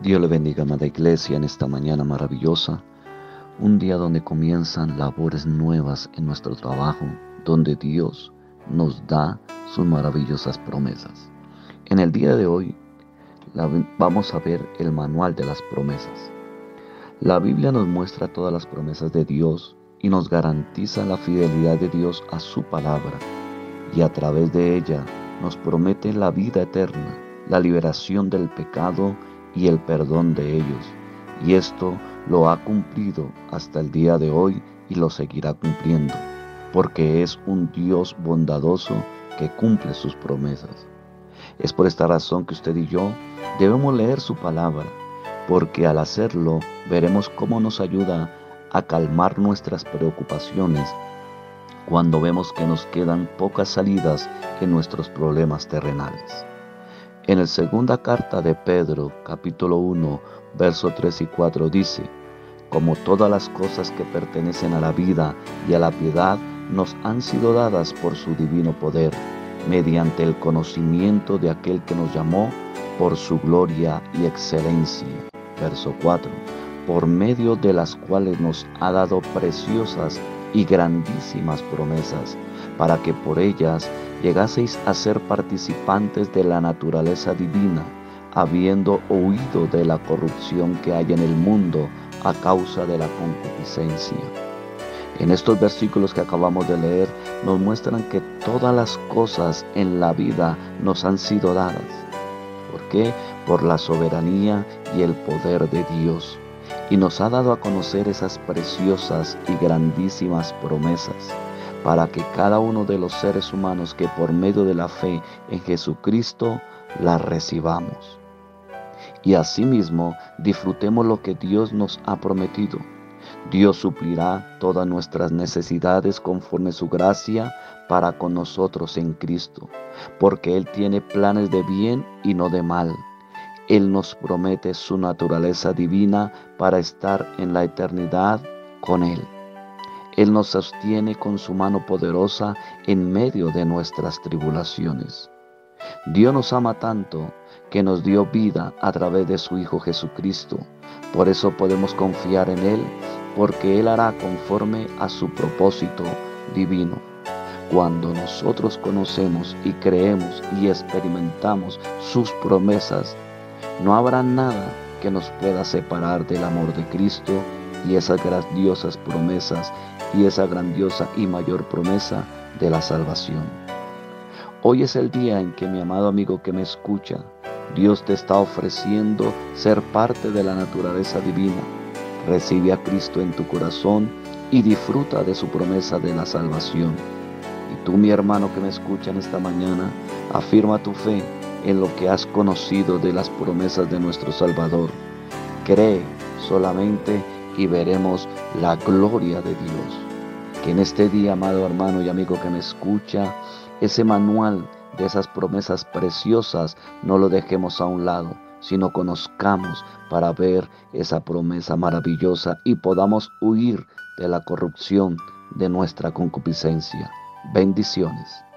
Dios le bendiga, amada Iglesia, en esta mañana maravillosa un día donde comienzan labores nuevas en nuestro trabajo, donde Dios nos da sus maravillosas promesas. En el día de hoy vamos a ver el manual de las promesas. La Biblia nos muestra todas las promesas de Dios y nos garantiza la fidelidad de Dios a su palabra y a través de ella nos promete la vida eterna, la liberación del pecado y el perdón de ellos. Y esto lo ha cumplido hasta el día de hoy y lo seguirá cumpliendo, porque es un Dios bondadoso que cumple sus promesas. Es por esta razón que usted y yo debemos leer su palabra, porque al hacerlo veremos cómo nos ayuda a calmar nuestras preocupaciones cuando vemos que nos quedan pocas salidas en nuestros problemas terrenales. En la segunda carta de Pedro, capítulo 1, verso 3 y 4 dice, como todas las cosas que pertenecen a la vida y a la piedad nos han sido dadas por su divino poder, mediante el conocimiento de aquel que nos llamó por su gloria y excelencia. Verso 4. Por medio de las cuales nos ha dado preciosas y grandísimas promesas, para que por ellas llegaseis a ser participantes de la naturaleza divina, habiendo huido de la corrupción que hay en el mundo a causa de la concupiscencia. En estos versículos que acabamos de leer nos muestran que todas las cosas en la vida nos han sido dadas. ¿Por qué? Por la soberanía y el poder de Dios. Y nos ha dado a conocer esas preciosas y grandísimas promesas para que cada uno de los seres humanos que por medio de la fe en Jesucristo las recibamos y asimismo disfrutemos lo que Dios nos ha prometido. Dios suplirá todas nuestras necesidades conforme su gracia para con nosotros en Cristo, porque Él tiene planes de bien y no de mal. Él nos promete su naturaleza divina para estar en la eternidad con Él. Él nos sostiene con su mano poderosa en medio de nuestras tribulaciones. Dios nos ama tanto que nos dio vida a través de su Hijo Jesucristo. Por eso podemos confiar en Él, porque Él hará conforme a su propósito divino. Cuando nosotros conocemos y creemos y experimentamos sus promesas, no habrá nada que nos pueda separar del amor de Cristo y esas grandiosas promesas y esa grandiosa y mayor promesa de la salvación. Hoy es el día en que mi amado amigo que me escucha, Dios te está ofreciendo ser parte de la naturaleza divina. Recibe a Cristo en tu corazón y disfruta de su promesa de la salvación. Y tú, mi hermano que me escucha en esta mañana, afirma tu fe en lo que has conocido de las promesas de nuestro Salvador. Cree solamente y veremos la gloria de Dios. Que en este día, amado hermano y amigo que me escucha, ese manual de esas promesas preciosas no lo dejemos a un lado, sino conozcamos para ver esa promesa maravillosa y podamos huir de la corrupción de nuestra concupiscencia. Bendiciones.